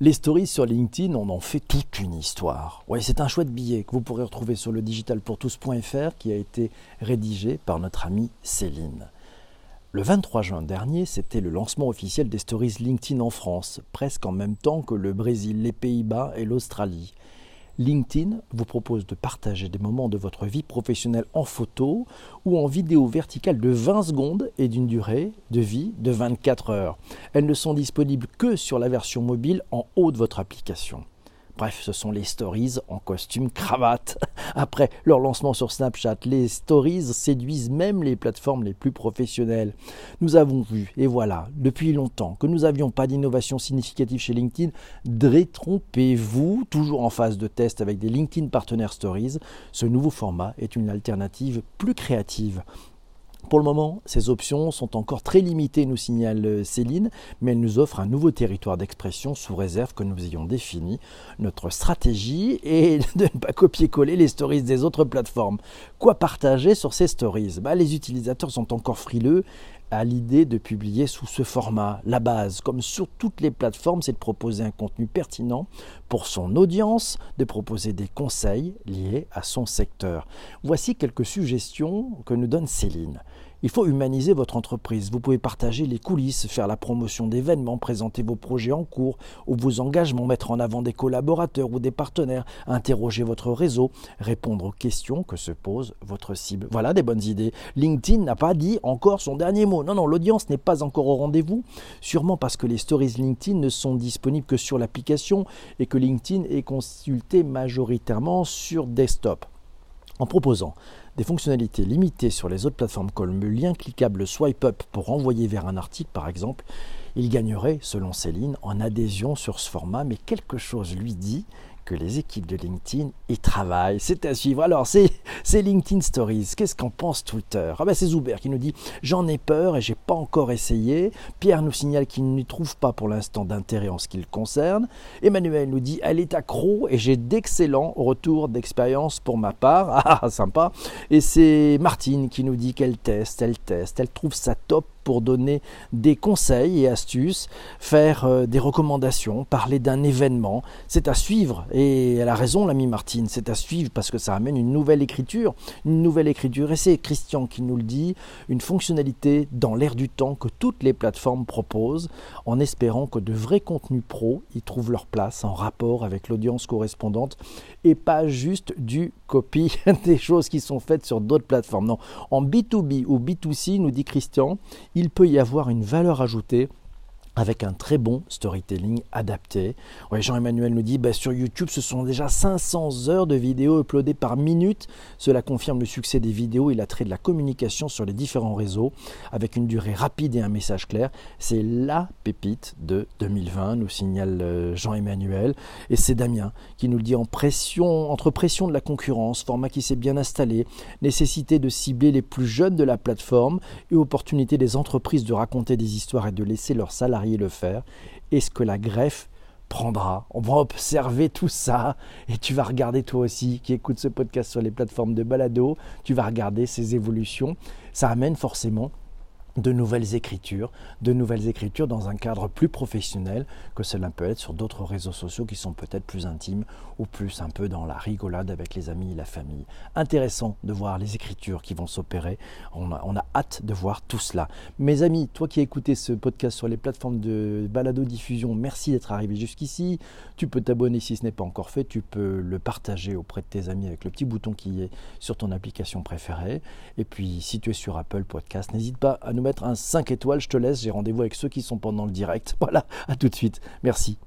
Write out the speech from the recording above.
Les stories sur LinkedIn, on en fait toute une histoire. Ouais, c'est un chouette billet que vous pourrez retrouver sur le digitalpourtous.fr qui a été rédigé par notre amie Céline. Le 23 juin dernier, c'était le lancement officiel des stories LinkedIn en France, presque en même temps que le Brésil, les Pays-Bas et l'Australie. LinkedIn vous propose de partager des moments de votre vie professionnelle en photo ou en vidéo verticale de 20 secondes et d'une durée de vie de 24 heures. Elles ne sont disponibles que sur la version mobile en haut de votre application. Bref, ce sont les stories en costume cravate. Après leur lancement sur Snapchat, les stories séduisent même les plateformes les plus professionnelles. Nous avons vu, et voilà, depuis longtemps, que nous n'avions pas d'innovation significative chez LinkedIn. Détrompez-vous, toujours en phase de test avec des LinkedIn Partner Stories. Ce nouveau format est une alternative plus créative. Pour le moment, ces options sont encore très limitées, nous signale euh, Céline, mais elles nous offrent un nouveau territoire d'expression sous réserve que nous ayons défini. Notre stratégie est de ne pas copier-coller les stories des autres plateformes. Quoi partager sur ces stories? Bah, Les utilisateurs sont encore frileux à l'idée de publier sous ce format. La base, comme sur toutes les plateformes, c'est de proposer un contenu pertinent pour son audience, de proposer des conseils liés à son secteur. Voici quelques suggestions que nous donne Céline. Il faut humaniser votre entreprise. Vous pouvez partager les coulisses, faire la promotion d'événements, présenter vos projets en cours ou vos engagements, mettre en avant des collaborateurs ou des partenaires, interroger votre réseau, répondre aux questions que se pose votre cible. Voilà des bonnes idées. LinkedIn n'a pas dit encore son dernier mot. Non, non, l'audience n'est pas encore au rendez-vous, sûrement parce que les stories LinkedIn ne sont disponibles que sur l'application et que LinkedIn est consulté majoritairement sur desktop. En proposant des fonctionnalités limitées sur les autres plateformes comme le lien cliquable swipe up pour renvoyer vers un article par exemple, il gagnerait, selon Céline, en adhésion sur ce format, mais quelque chose lui dit que les équipes de LinkedIn y travaillent. C'est à suivre. Alors, c'est, LinkedIn Stories. Qu'est-ce qu'en pense Twitter? Ah ben, C'est Zuber qui nous dit J'en ai peur et j'ai pas encore essayé. Pierre nous signale qu'il ne trouve pas pour l'instant d'intérêt en ce qui le concerne. Emmanuel nous dit Elle est accro et j'ai d'excellents retours d'expérience pour ma part. Ah, sympa. Et c'est Martine qui nous dit qu'elle teste, elle teste, elle trouve ça top pour donner des conseils et astuces, faire euh, des recommandations, parler d'un événement. C'est à suivre. Et elle a raison, l'ami Martine, c'est à suivre parce que ça amène une nouvelle écriture. Une nouvelle écriture. Et c'est Christian qui nous le dit, une fonctionnalité dans l'air du temps que toutes les plateformes proposent, en espérant que de vrais contenus pro y trouvent leur place en rapport avec l'audience correspondante et pas juste du copie des choses qui sont faites sur d'autres plateformes. Non, en B2B ou B2C, nous dit Christian, il peut y avoir une valeur ajoutée avec un très bon storytelling adapté. Jean-Emmanuel nous dit bah, sur YouTube, ce sont déjà 500 heures de vidéos uploadées par minute. Cela confirme le succès des vidéos et l'attrait de la communication sur les différents réseaux, avec une durée rapide et un message clair. C'est la pépite de 2020, nous signale euh, Jean-Emmanuel. Et c'est Damien qui nous le dit en pression, entre pression de la concurrence, format qui s'est bien installé, nécessité de cibler les plus jeunes de la plateforme et opportunité des entreprises de raconter des histoires et de laisser leurs salariés le faire. Est-ce que la greffe prendra? On va observer tout ça. Et tu vas regarder toi aussi qui écoute ce podcast sur les plateformes de balado, tu vas regarder ces évolutions. Ça amène forcément de nouvelles écritures, de nouvelles écritures dans un cadre plus professionnel que cela peut être sur d'autres réseaux sociaux qui sont peut-être plus intimes ou plus un peu dans la rigolade avec les amis et la famille. Intéressant de voir les écritures qui vont s'opérer. On a, hâte de voir tout cela. Mes amis, toi qui as écouté ce podcast sur les plateformes de balado diffusion, merci d'être arrivé jusqu'ici. Tu peux t'abonner si ce n'est pas encore fait. Tu peux le partager auprès de tes amis avec le petit bouton qui est sur ton application préférée. Et puis si tu es sur Apple Podcast, n'hésite pas à nous mettre un 5 étoiles, je te laisse, j'ai rendez-vous avec ceux qui sont pendant le direct. Voilà, à tout de suite. Merci.